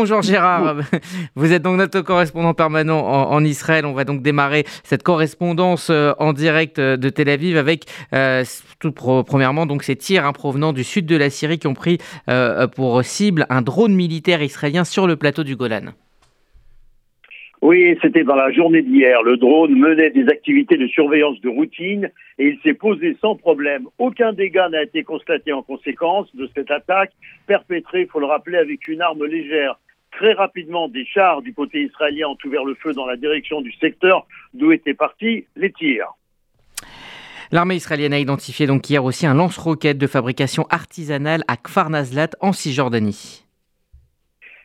Bonjour Gérard, vous êtes donc notre correspondant permanent en, Israël. On va donc démarrer cette correspondance euh, en direct euh, de Tel Aviv avec euh, tout premièrement donc ces tirs hein, provenant du sud de la Syrie qui ont pris pour cible un drone militaire israélien sur le plateau du Golan. Oui, c'était dans la journée d'hier. Le drone menait des activités de surveillance de routine et il s'est posé sans problème. Aucun dégât n'a été constaté en conséquence de cette attaque perpétrée, il faut le rappeler, avec une arme légère. Très rapidement, des chars du côté israélien ont ouvert le feu dans la direction du secteur d'où étaient partis les tirs. L'armée israélienne a identifié donc hier aussi un lance-roquette de fabrication artisanale à Kfar Nazlat en Cisjordanie.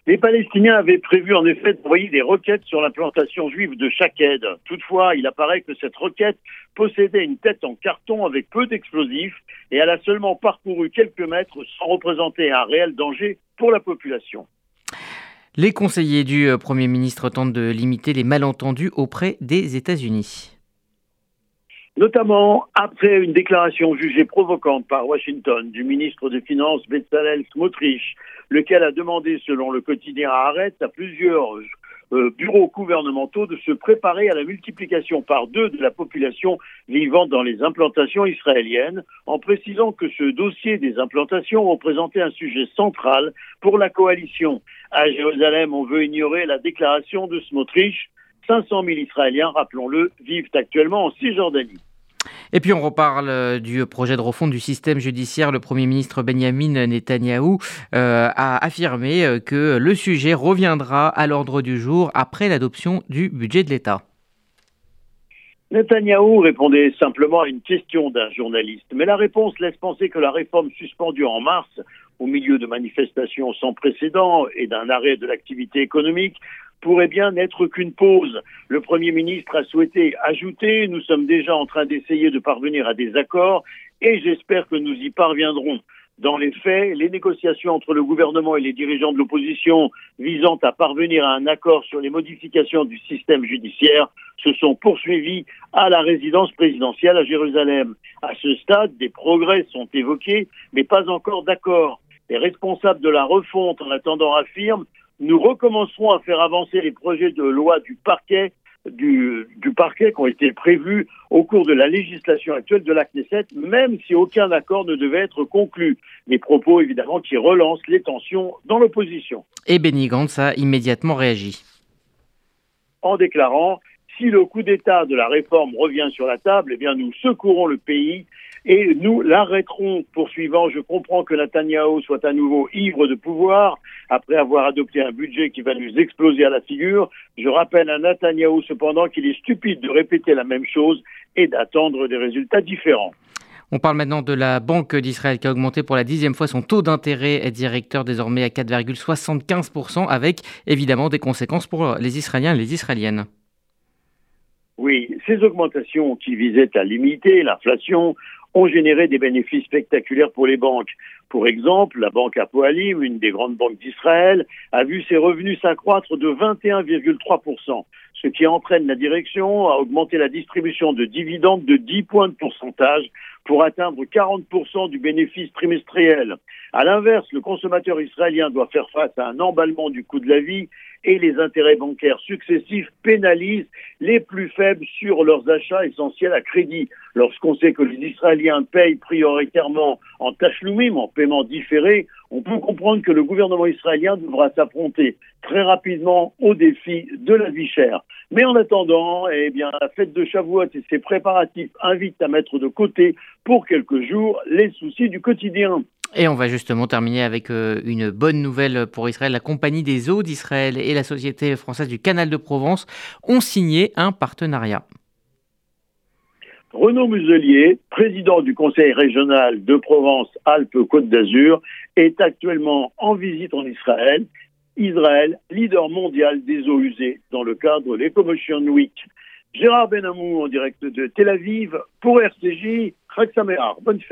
Les Palestiniens avaient prévu en effet d'envoyer des roquettes sur l'implantation juive de Shaked. Toutefois, il apparaît que cette roquette possédait une tête en carton avec peu d'explosifs et elle a seulement parcouru quelques mètres sans représenter un réel danger pour la population. Les conseillers du euh, Premier ministre tentent de limiter les malentendus auprès des États-Unis. Notamment après une déclaration jugée provocante par Washington du ministre des Finances Bezalel Smotrich, lequel a demandé, selon le quotidien Haaretz, à plusieurs euh, bureaux gouvernementaux de se préparer à la multiplication par deux de la population vivant dans les implantations israéliennes, en précisant que ce dossier des implantations représentait un sujet central pour la coalition. À Jérusalem, on veut ignorer la déclaration de Smotrich 500 000 Israéliens, rappelons-le, vivent actuellement en Cisjordanie. Et puis on reparle euh, du projet de refonte du système judiciaire. Le Premier ministre Benjamin Netanyahou euh, a affirmé euh, que le sujet reviendra à l'ordre du jour après l'adoption du budget de l'État. Netanyahou répondait simplement à une question d'un journaliste, mais la réponse laisse penser que la réforme suspendue en mars, au milieu de manifestations sans précédent et d'un arrêt de l'activité économique, pourrait bien n'être qu'une pause. Le Premier ministre a souhaité ajouter, nous sommes déjà en train d'essayer de parvenir à des accords et j'espère que nous y parviendrons. Dans les faits, les négociations entre le gouvernement et les dirigeants de l'opposition visant à parvenir à un accord sur les modifications du système judiciaire se sont poursuivies à la résidence présidentielle à Jérusalem. À ce stade, des progrès sont évoqués, mais pas encore d'accord. Les responsables de la refonte, en attendant, affirment nous recommencerons à faire avancer les projets de loi du parquet du, parquet qui ont été prévus au cours de la législation actuelle de la Knesset, même si aucun accord ne devait être conclu. Des propos évidemment qui relancent les tensions dans l'opposition. Et Benny Gantz a immédiatement réagi. En déclarant si le coup d'État de la réforme revient sur la table, eh bien nous secourons le pays et nous l'arrêterons. Poursuivant, je comprends que Netanyahu soit à nouveau ivre de pouvoir après avoir adopté un budget qui va nous exploser à la figure. Je rappelle à Netanyahu cependant qu'il est stupide de répéter la même chose et d'attendre des résultats différents. On parle maintenant de la Banque d'Israël qui a augmenté pour la dixième fois son taux d'intérêt directeur désormais à 4,75% avec évidemment des conséquences pour les Israéliens et les Israéliennes. Oui, ces augmentations qui visaient à limiter l'inflation ont généré des bénéfices spectaculaires pour les banques. Pour exemple, la banque Apoalim, une des grandes banques d'Israël, a vu ses revenus s'accroître de 21,3%, ce qui entraîne la direction à augmenter la distribution de dividendes de 10 points de pourcentage pour atteindre 40% du bénéfice trimestriel. À l'inverse, le consommateur israélien doit faire face à un emballement du coût de la vie et les intérêts bancaires successifs pénalisent les plus faibles sur leurs achats essentiels à crédit. Lorsqu'on sait que les Israéliens payent prioritairement en tachloumim, en paiement différé, on peut comprendre que le gouvernement israélien devra s'affronter très rapidement aux défis de la vie chère. Mais en attendant, eh bien, la fête de Shavuot et ses préparatifs invitent à mettre de côté pour quelques jours les soucis du quotidien. Et on va justement terminer avec euh, une bonne nouvelle pour Israël. La Compagnie des eaux d'Israël et la Société française du Canal de Provence ont signé un partenariat. Renaud Muselier, président du Conseil régional de Provence-Alpes-Côte d'Azur, est actuellement en visite en Israël. Israël, leader mondial des eaux usées dans le cadre de l'Ecomotion Week. Gérard Benamou en direct de Tel Aviv pour RCJ. Bonne fête.